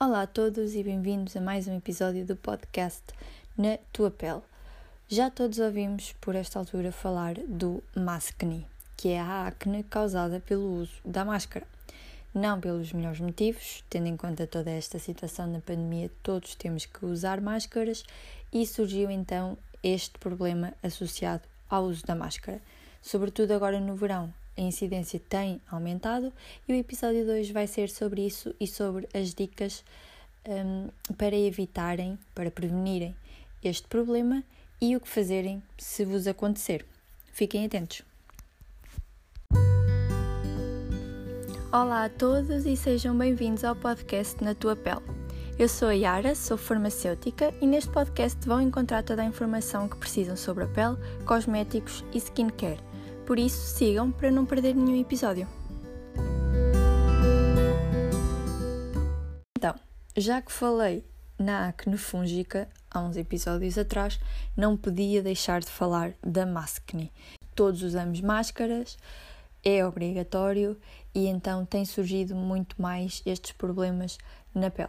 Olá a todos e bem-vindos a mais um episódio do podcast Na Tua Pele. Já todos ouvimos por esta altura falar do mascne, que é a acne causada pelo uso da máscara. Não pelos melhores motivos, tendo em conta toda esta situação da pandemia, todos temos que usar máscaras e surgiu então este problema associado ao uso da máscara, sobretudo agora no verão, a incidência tem aumentado e o episódio de hoje vai ser sobre isso e sobre as dicas um, para evitarem, para prevenirem este problema e o que fazerem se vos acontecer. Fiquem atentos. Olá a todos e sejam bem-vindos ao podcast Na Tua Pele. Eu sou a Yara, sou farmacêutica e neste podcast vão encontrar toda a informação que precisam sobre a pele, cosméticos e skincare por isso, sigam para não perder nenhum episódio. Então, já que falei na acne fúngica há uns episódios atrás, não podia deixar de falar da mascne. Todos usamos máscaras, é obrigatório e então tem surgido muito mais estes problemas na pele.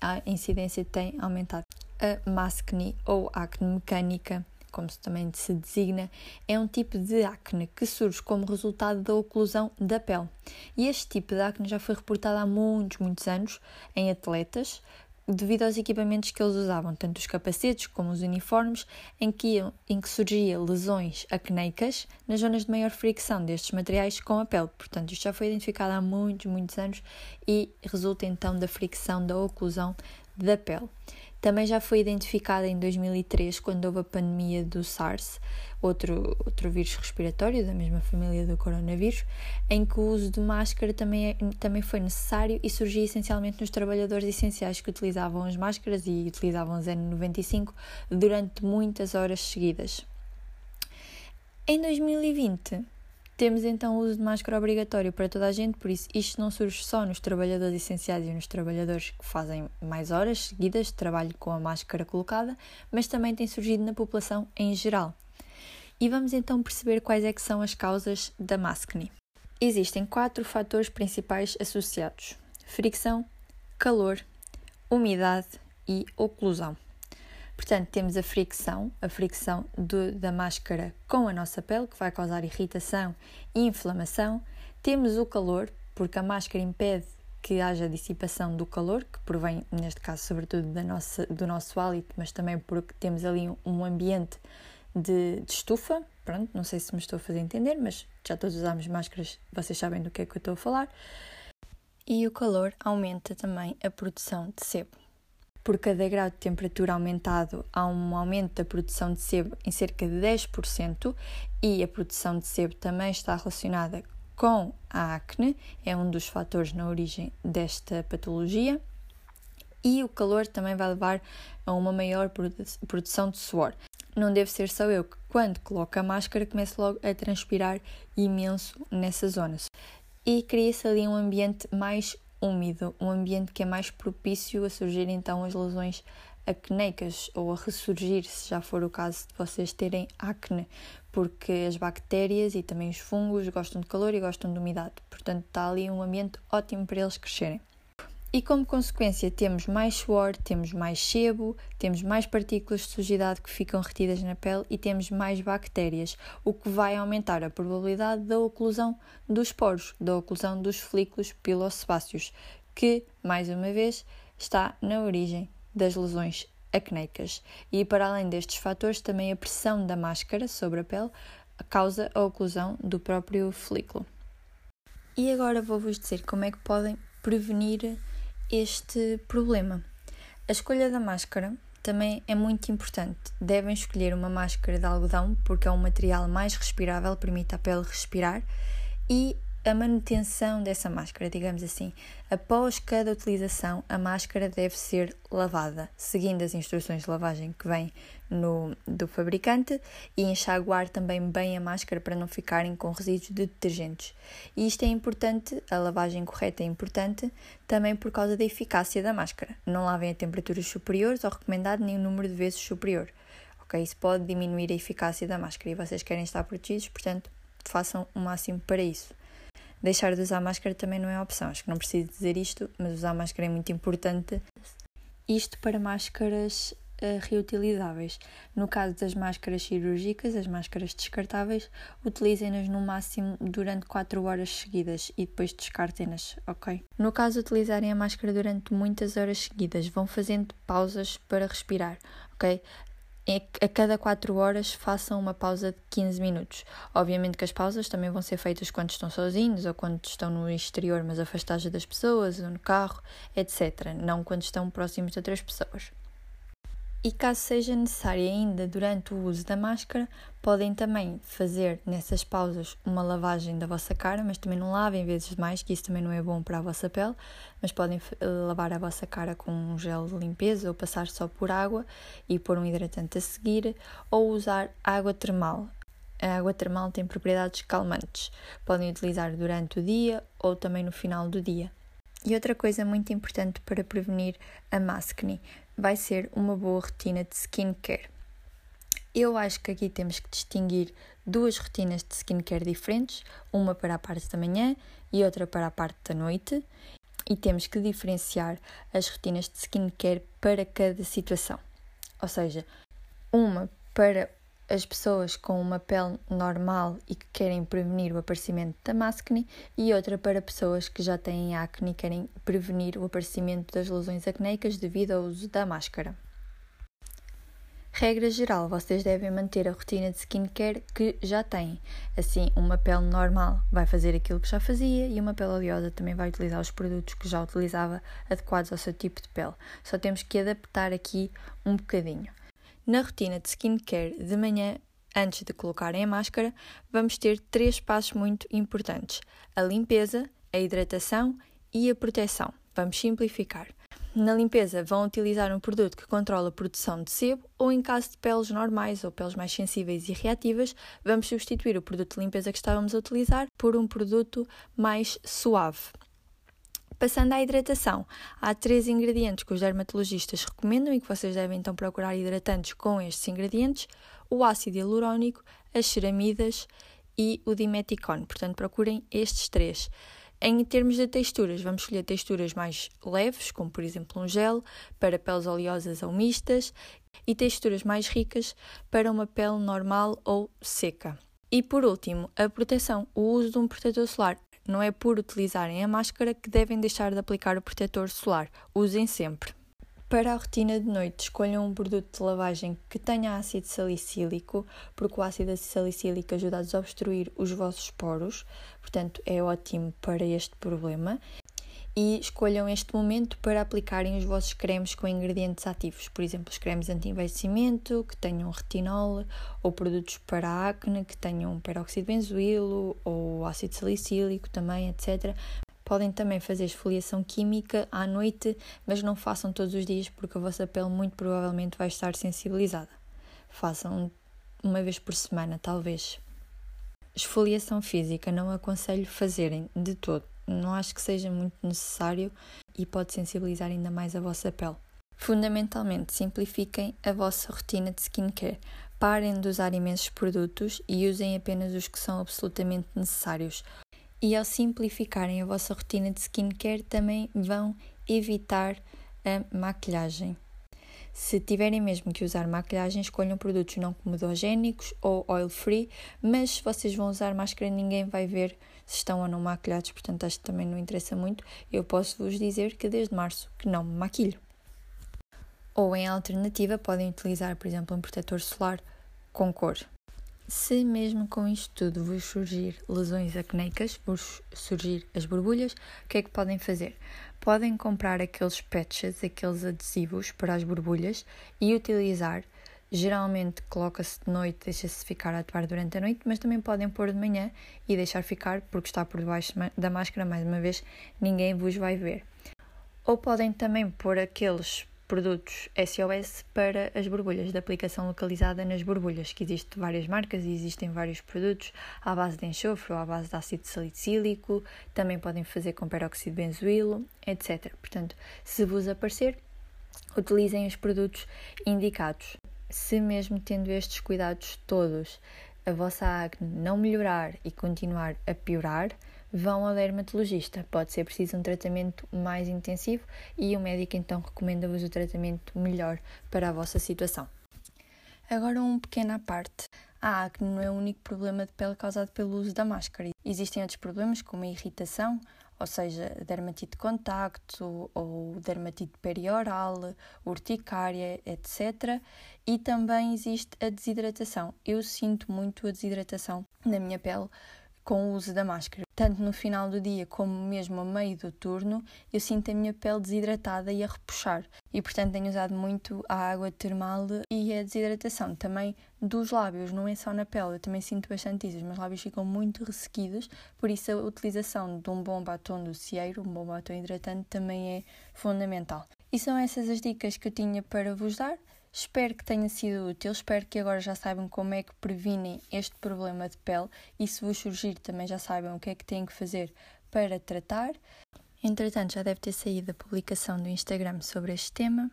A incidência tem aumentado. A mascne ou acne mecânica como se também se designa, é um tipo de acne que surge como resultado da oclusão da pele. E este tipo de acne já foi reportado há muitos, muitos anos em atletas, devido aos equipamentos que eles usavam, tanto os capacetes como os uniformes, em que, em que surgia lesões acneicas nas zonas de maior fricção destes materiais com a pele. Portanto, isto já foi identificado há muitos, muitos anos e resulta então da fricção, da oclusão da pele. Também já foi identificada em 2003, quando houve a pandemia do SARS, outro, outro vírus respiratório da mesma família do coronavírus, em que o uso de máscara também, é, também foi necessário e surgia essencialmente nos trabalhadores essenciais que utilizavam as máscaras e utilizavam as N95 durante muitas horas seguidas. Em 2020, temos então o uso de máscara obrigatório para toda a gente, por isso isto não surge só nos trabalhadores essenciais e nos trabalhadores que fazem mais horas seguidas de trabalho com a máscara colocada, mas também tem surgido na população em geral. E vamos então perceber quais é que são as causas da mascne. Existem quatro fatores principais associados: fricção, calor, umidade e oclusão. Portanto, temos a fricção, a fricção do, da máscara com a nossa pele, que vai causar irritação e inflamação. Temos o calor, porque a máscara impede que haja dissipação do calor, que provém, neste caso, sobretudo da nossa, do nosso hálito, mas também porque temos ali um ambiente de, de, estufa. Pronto, não sei se me estou a fazer entender, mas já todos usamos máscaras, vocês sabem do que é que eu estou a falar. E o calor aumenta também a produção de sebo por cada grau de temperatura aumentado, há um aumento da produção de sebo em cerca de 10% e a produção de sebo também está relacionada com a acne, é um dos fatores na origem desta patologia. E o calor também vai levar a uma maior produção de suor. Não deve ser só eu que, quando coloco a máscara, começo logo a transpirar imenso nessa zona. E cria-se ali um ambiente mais úmido, um ambiente que é mais propício a surgir então as lesões acneicas ou a ressurgir, se já for o caso de vocês terem acne, porque as bactérias e também os fungos gostam de calor e gostam de umidade, portanto está ali um ambiente ótimo para eles crescerem. E como consequência, temos mais suor, temos mais sebo, temos mais partículas de sujidade que ficam retidas na pele e temos mais bactérias, o que vai aumentar a probabilidade da oclusão dos poros, da oclusão dos folículos pilosebáceos, que, mais uma vez, está na origem das lesões acneicas. E para além destes fatores, também a pressão da máscara sobre a pele causa a oclusão do próprio folículo. E agora vou-vos dizer como é que podem prevenir este problema. A escolha da máscara também é muito importante. Devem escolher uma máscara de algodão porque é um material mais respirável, permite à pele respirar e a manutenção dessa máscara, digamos assim. Após cada utilização, a máscara deve ser lavada, seguindo as instruções de lavagem que vêm no, do fabricante e enxaguar também bem a máscara para não ficarem com resíduos de detergentes. E isto é importante, a lavagem correta é importante, também por causa da eficácia da máscara. Não lavem a temperaturas superiores ao recomendado nem o número de vezes superior. Ok, isso pode diminuir a eficácia da máscara e vocês querem estar protegidos, portanto, façam o máximo para isso. Deixar de usar máscara também não é opção, acho que não preciso dizer isto, mas usar máscara é muito importante. Isto para máscaras reutilizáveis. No caso das máscaras cirúrgicas, as máscaras descartáveis, utilizem-nas no máximo durante 4 horas seguidas e depois descartem-nas, ok? No caso de utilizarem a máscara durante muitas horas seguidas, vão fazendo pausas para respirar, ok? a cada 4 horas façam uma pausa de 15 minutos. Obviamente que as pausas também vão ser feitas quando estão sozinhos ou quando estão no exterior, mas afastados das pessoas, ou no carro, etc. Não quando estão próximos de outras pessoas. E caso seja necessário ainda durante o uso da máscara, podem também fazer nessas pausas uma lavagem da vossa cara, mas também não lavem vezes demais, que isso também não é bom para a vossa pele, mas podem lavar a vossa cara com um gel de limpeza ou passar só por água e pôr um hidratante a seguir, ou usar água termal. A água termal tem propriedades calmantes. Podem utilizar durante o dia ou também no final do dia. E outra coisa muito importante para prevenir a mascne vai ser uma boa rotina de skincare. Eu acho que aqui temos que distinguir duas rotinas de skincare diferentes, uma para a parte da manhã e outra para a parte da noite, e temos que diferenciar as rotinas de skincare para cada situação. Ou seja, uma para as pessoas com uma pele normal e que querem prevenir o aparecimento da mascne e outra para pessoas que já têm acne e querem prevenir o aparecimento das lesões acneicas devido ao uso da máscara. Regra geral, vocês devem manter a rotina de skincare que já têm. Assim, uma pele normal vai fazer aquilo que já fazia e uma pele oleosa também vai utilizar os produtos que já utilizava adequados ao seu tipo de pele. Só temos que adaptar aqui um bocadinho. Na rotina de skincare de manhã, antes de colocarem a máscara, vamos ter três passos muito importantes: a limpeza, a hidratação e a proteção. Vamos simplificar. Na limpeza, vão utilizar um produto que controla a produção de sebo ou, em caso de peles normais ou peles mais sensíveis e reativas, vamos substituir o produto de limpeza que estávamos a utilizar por um produto mais suave. Passando à hidratação, há três ingredientes que os dermatologistas recomendam e que vocês devem então procurar hidratantes com estes ingredientes: o ácido hialurónico, as ceramidas e o dimeticone. Portanto, procurem estes três. Em termos de texturas, vamos escolher texturas mais leves, como por exemplo um gel, para peles oleosas ou mistas, e texturas mais ricas para uma pele normal ou seca. E por último, a proteção. O uso de um protetor solar não é por utilizarem a máscara que devem deixar de aplicar o protetor solar. Usem sempre. Para a rotina de noite, escolham um produto de lavagem que tenha ácido salicílico, porque o ácido salicílico ajuda a desobstruir os vossos poros, portanto é ótimo para este problema e escolham este momento para aplicarem os vossos cremes com ingredientes ativos, por exemplo, os cremes anti-envelhecimento que tenham retinol ou produtos para acne que tenham peróxido de benzoílo ou ácido salicílico também, etc. Podem também fazer esfoliação química à noite, mas não façam todos os dias porque a vossa pele muito provavelmente vai estar sensibilizada. Façam uma vez por semana, talvez. Esfoliação física não aconselho fazerem de todo não acho que seja muito necessário e pode sensibilizar ainda mais a vossa pele. Fundamentalmente, simplifiquem a vossa rotina de skincare. Parem de usar imensos produtos e usem apenas os que são absolutamente necessários. E ao simplificarem a vossa rotina de skincare, também vão evitar a maquilhagem. Se tiverem mesmo que usar maquilhagem, escolham produtos não comedogénicos ou oil-free, mas se vocês vão usar máscara, ninguém vai ver se estão ou não maquilhados, portanto acho que também não interessa muito. Eu posso vos dizer que desde março que não me maquilho. Ou em alternativa, podem utilizar, por exemplo, um protetor solar com cor. Se mesmo com isto tudo vos surgir lesões acneicas, vos surgir as borbulhas, o que é que podem fazer? Podem comprar aqueles patches, aqueles adesivos para as borbulhas e utilizar. Geralmente coloca-se de noite, deixa-se ficar a atuar durante a noite, mas também podem pôr de manhã e deixar ficar, porque está por debaixo da máscara, mais uma vez, ninguém vos vai ver. Ou podem também pôr aqueles produtos SOS para as borbulhas, de aplicação localizada nas borbulhas, que existem várias marcas e existem vários produtos à base de enxofre ou à base de ácido salicílico, também podem fazer com peróxido de benzoílo, etc. Portanto, se vos aparecer, utilizem os produtos indicados. Se mesmo tendo estes cuidados todos, a vossa acne não melhorar e continuar a piorar, vão ao dermatologista. Pode ser preciso um tratamento mais intensivo e o médico então recomenda-vos o tratamento melhor para a vossa situação. Agora um pequeno à parte. A acne não é o único problema de pele causado pelo uso da máscara. Existem outros problemas como a irritação, ou seja, dermatite de contacto ou dermatite perioral, urticária, etc. E também existe a desidratação. Eu sinto muito a desidratação na minha pele com o uso da máscara. Tanto no final do dia como mesmo a meio do turno, eu sinto a minha pele desidratada e a repuxar. E portanto tenho usado muito a água termal e a desidratação também dos lábios, não é só na pele, eu também sinto bastante isso. Os meus lábios ficam muito ressequidos, por isso a utilização de um bom batom do Cieiro, um bom batom hidratante, também é fundamental. E são essas as dicas que eu tinha para vos dar. Espero que tenha sido útil, espero que agora já saibam como é que previnem este problema de pele e se vos surgir também já saibam o que é que têm que fazer para tratar. Entretanto, já deve ter saído a publicação do Instagram sobre este tema.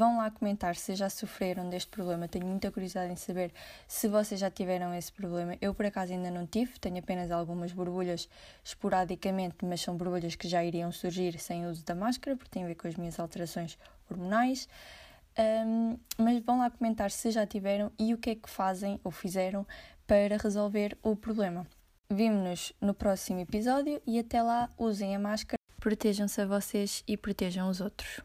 Vão lá comentar se já sofreram deste problema. Tenho muita curiosidade em saber se vocês já tiveram esse problema. Eu, por acaso, ainda não tive. Tenho apenas algumas borbulhas esporadicamente, mas são borbulhas que já iriam surgir sem o uso da máscara, porque tem a ver com as minhas alterações hormonais. Um, mas vão lá comentar se já tiveram e o que é que fazem ou fizeram para resolver o problema. Vemo-nos no próximo episódio e até lá usem a máscara, protejam-se a vocês e protejam os outros.